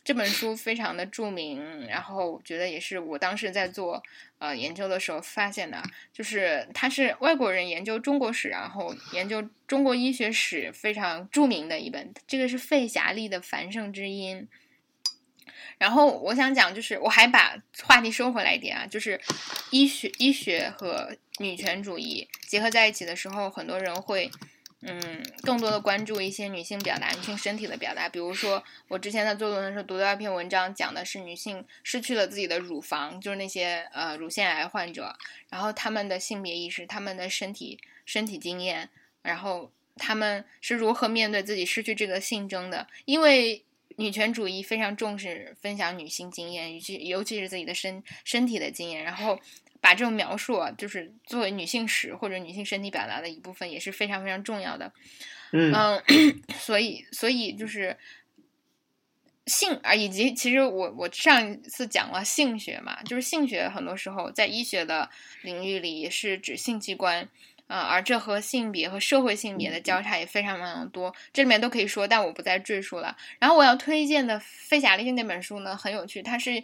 这本书非常的著名，然后我觉得也是我当时在做呃研究的时候发现的，就是它是外国人研究中国史，然后研究中国医学史非常著名的一本，这个是费霞丽的《繁盛之音》。然后我想讲，就是我还把话题收回来一点啊，就是医学医学和女权主义结合在一起的时候，很多人会。嗯，更多的关注一些女性表达、女性身体的表达。比如说，我之前在做论文的时候读到一篇文章，讲的是女性失去了自己的乳房，就是那些呃乳腺癌患者，然后他们的性别意识、他们的身体身体经验，然后他们是如何面对自己失去这个性征的。因为女权主义非常重视分享女性经验，尤其尤其是自己的身身体的经验，然后。把这种描述，啊，就是作为女性史或者女性身体表达的一部分，也是非常非常重要的。嗯，所以，所以就是性啊，以及其实我我上一次讲了性学嘛，就是性学很多时候在医学的领域里是指性器官啊，而这和性别和社会性别的交叉也非常非常多，这里面都可以说，但我不再赘述了。然后我要推荐的费霞丽那本书呢，很有趣，它是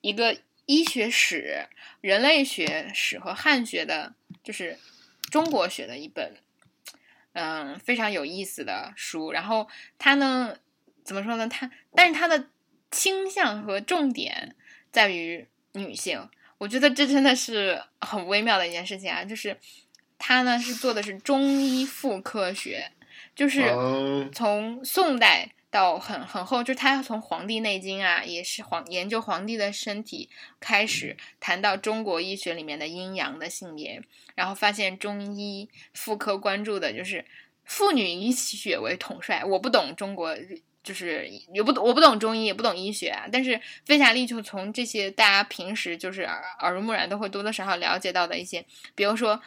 一个。医学史、人类学史和汉学的，就是中国学的一本，嗯，非常有意思的书。然后它呢，怎么说呢？它，但是它的倾向和重点在于女性。我觉得这真的是很微妙的一件事情啊！就是它呢是做的是中医妇科学，就是从宋代。到很很后，就是他从《黄帝内经》啊，也是黄研究皇帝的身体开始谈到中国医学里面的阴阳的性别，然后发现中医妇科关注的就是妇女以血为统帅。我不懂中国，就是也不我不懂中医，也不懂医学啊。但是费霞丽就从这些大家平时就是耳耳濡目染都会多多少少了解到的一些，比如说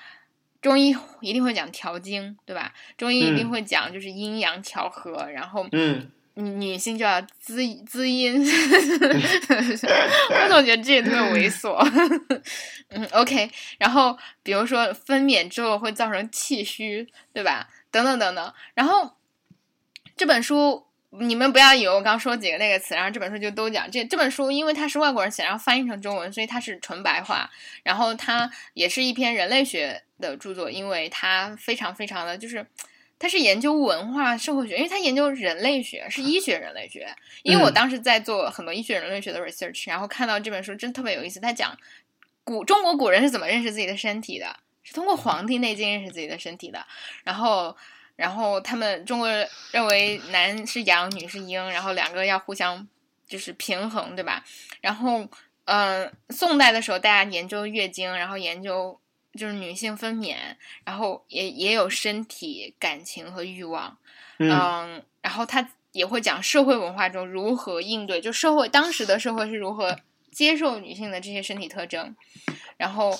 中医一定会讲调经，对吧？中医一定会讲就是阴阳调和，然后嗯。女女性就要滋滋阴，我总觉得这也特别猥琐。嗯，OK。然后比如说分娩之后会造成气虚，对吧？等等等等。然后这本书你们不要以为我刚说几个那个词，然后这本书就都讲这这本书，因为它是外国人写，然后翻译成中文，所以它是纯白话。然后它也是一篇人类学的著作，因为他非常非常的就是。他是研究文化社会学，因为他研究人类学，是医学人类学。因为我当时在做很多医学人类学的 research，然后看到这本书真特别有意思。他讲古中国古人是怎么认识自己的身体的，是通过《黄帝内经》认识自己的身体的。然后，然后他们中国人认为男是阳，女是阴，然后两个要互相就是平衡，对吧？然后，嗯，宋代的时候大家研究月经，然后研究。就是女性分娩，然后也也有身体、感情和欲望，嗯，然后他也会讲社会文化中如何应对，就社会当时的社会是如何接受女性的这些身体特征，然后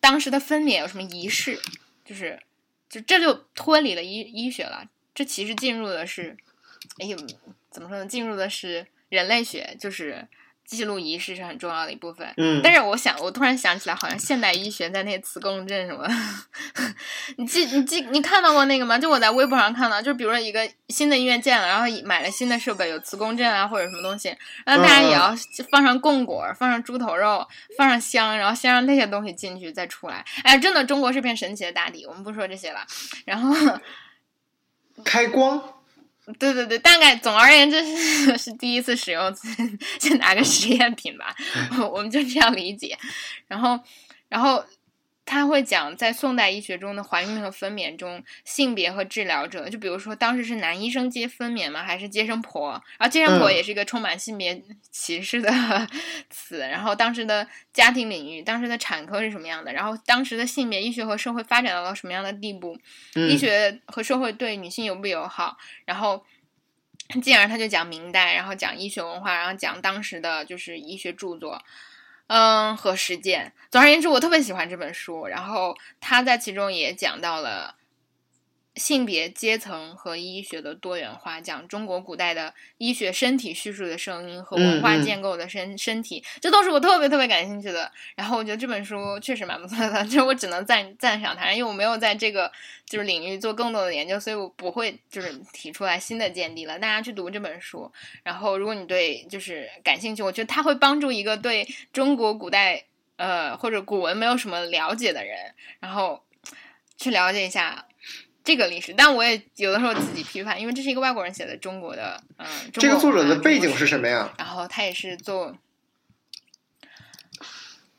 当时的分娩有什么仪式，就是就这就脱离了医医学了，这其实进入的是，哎呦，怎么说呢？进入的是人类学，就是。记录仪式是很重要的一部分，嗯，但是我想，我突然想起来，好像现代医学在那些磁共振什么，你记你记你看到过那个吗？就我在微博上看到，就比如说一个新的医院建了，然后买了新的设备，有磁共振啊或者什么东西，然后大家也要放上供果，放上猪头肉，放上香，然后先让那些东西进去再出来。哎，真的，中国是片神奇的大地，我们不说这些了。然后开光。对对对，大概总而言之是 是第一次使用，先拿个实验品吧，我们就这样理解。然后，然后他会讲在宋代医学中的怀孕和分娩中性别和治疗者，就比如说当时是男医生接分娩吗？还是接生婆？然后接生婆也是一个充满性别歧视的 词。然后当时的家庭领域，当时的产科是什么样的？然后当时的性别医学和社会发展到了什么样的地步？医学和社会对女性友不友好？然后。进而他就讲明代，然后讲医学文化，然后讲当时的就是医学著作，嗯和实践。总而言之，我特别喜欢这本书，然后他在其中也讲到了。性别、阶层和医学的多元化，讲中国古代的医学身体叙述的声音和文化建构的身身体，这都是我特别特别感兴趣的。然后我觉得这本书确实蛮不错的，就是我只能赞赞赏它，因为我没有在这个就是领域做更多的研究，所以我不会就是提出来新的见地了。大家去读这本书，然后如果你对就是感兴趣，我觉得它会帮助一个对中国古代呃或者古文没有什么了解的人，然后去了解一下。这个历史，但我也有的时候自己批判，因为这是一个外国人写的中国的，嗯，这个作者的背景是什么呀？然后他也是做，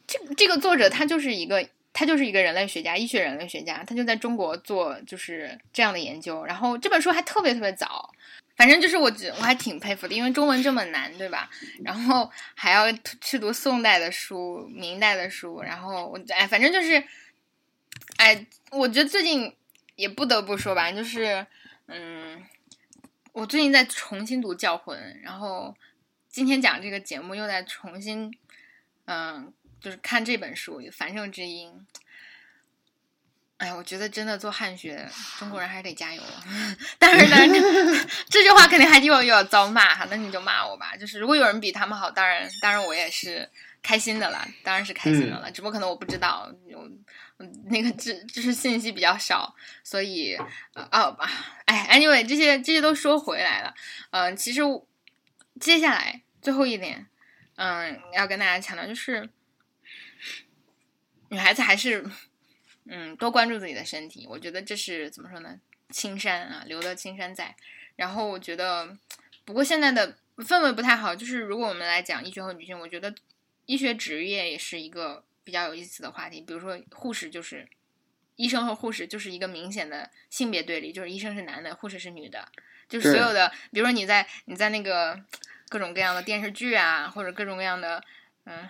这这个作者他就是一个他就是一个人类学家，医学人类学家，他就在中国做就是这样的研究。然后这本书还特别特别早，反正就是我我还挺佩服的，因为中文这么难，对吧？然后还要去读宋代的书、明代的书，然后我哎，反正就是，哎，我觉得最近。也不得不说吧，就是，嗯，我最近在重新读《教魂》，然后今天讲这个节目又在重新，嗯，就是看这本书《繁盛之音》。哎我觉得真的做汉学，中国人还是得加油了。但是呢，这句话肯定还又又要遭骂哈，那你就骂我吧。就是如果有人比他们好，当然，当然我也是开心的了，当然是开心的了。只不过可能我不知道有。那个知就是信息比较少，所以哦吧，哎，anyway，这些这些都说回来了，嗯，其实接下来最后一点，嗯，要跟大家强调就是，女孩子还是嗯多关注自己的身体，我觉得这是怎么说呢？青山啊，留得青山在。然后我觉得，不过现在的氛围不太好，就是如果我们来讲医学和女性，我觉得医学职业也是一个。比较有意思的话题，比如说护士就是医生和护士就是一个明显的性别对立，就是医生是男的，护士是女的。就是所有的，比如说你在你在那个各种各样的电视剧啊，或者各种各样的嗯，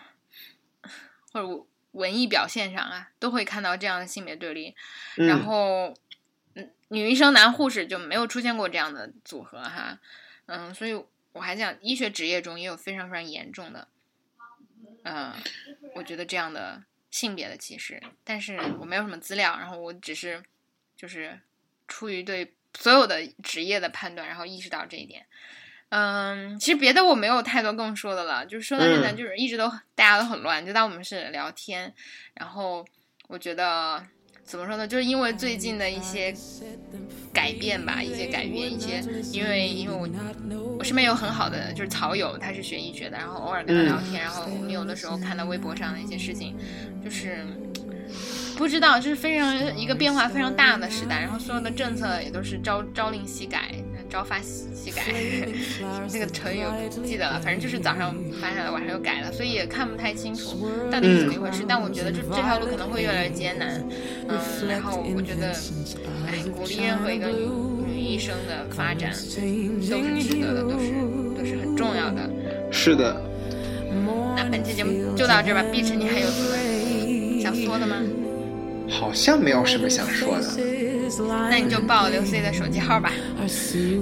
或者文艺表现上啊，都会看到这样的性别对立。然后，嗯，女医生男护士就没有出现过这样的组合哈。嗯，所以我还想医学职业中也有非常非常严重的。嗯，我觉得这样的性别的歧视，但是我没有什么资料，然后我只是就是出于对所有的职业的判断，然后意识到这一点。嗯，其实别的我没有太多更说的了，就是说到现在，就是一直都大家都很乱，就当我们是聊天，然后我觉得。怎么说呢？就是因为最近的一些改变吧，一些改变，一些因为因为我我身边有很好的就是草友，他是学医学的，然后偶尔跟他聊天，然后我们有的时候看到微博上的一些事情，就是不知道，就是非常一个变化非常大的时代，然后所有的政策也都是朝朝令夕改。朝发夕改，那个成语我不记得了，反正就是早上发下来，晚上又改了，所以也看不太清楚到底是怎么一回事。但我觉得这这条路可能会越来越艰难，嗯，然后我觉得，哎，鼓励任何一个女医生的发展都是值得的，都是都是很重要的。是的。那本期节目就到这吧，碧池，你还有什么想说的吗？好像没有什么想说的。那你就报刘 C 的手机号吧，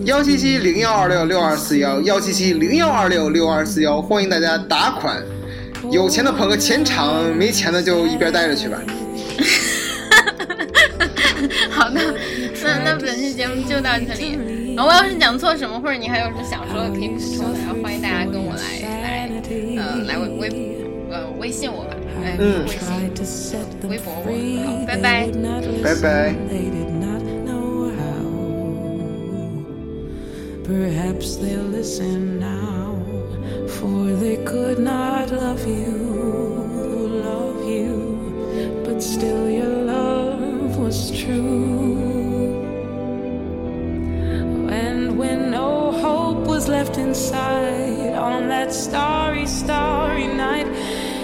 幺七七零幺二六六二四幺，幺七七零幺二六六二四幺，欢迎大家打款，有钱的捧个钱场，没钱的就一边待着去吧。好的，那那本期节目就到这里。我要是讲错什么，或者你还有什么想说的，可以补充的，然后欢迎大家跟我来来，呃，来微微呃微信我吧。嗯，微博我，好，拜拜，拜拜。Perhaps they'll listen now, for they could not love you, love you, but still your love was true. And when no hope was left inside on that starry, starry night,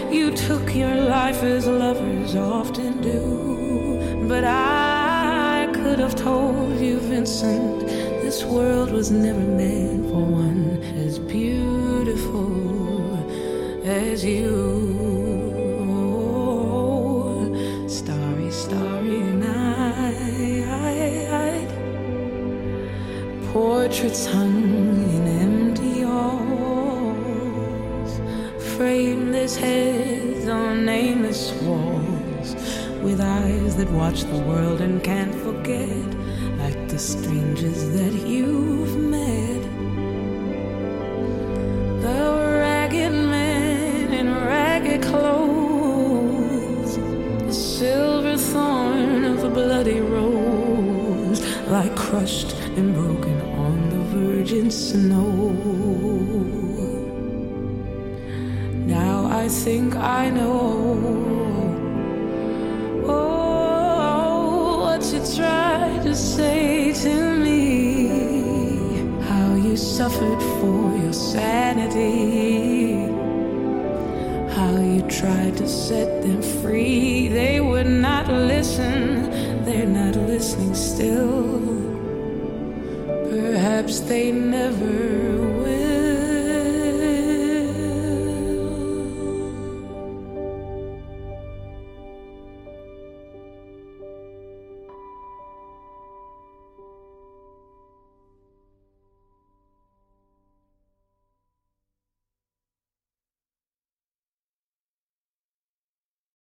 you took your life as lovers often do. But I could have told you, Vincent, this world was never meant for one as beautiful as you. Starry, starry night, portraits hung in empty halls, frameless heads on nameless walls. With eyes that watch the world and can't forget, the strangers that you've met. The ragged man in ragged clothes, the silver thorn of a bloody rose, like crushed and broken on the virgin snow. Now I think I know.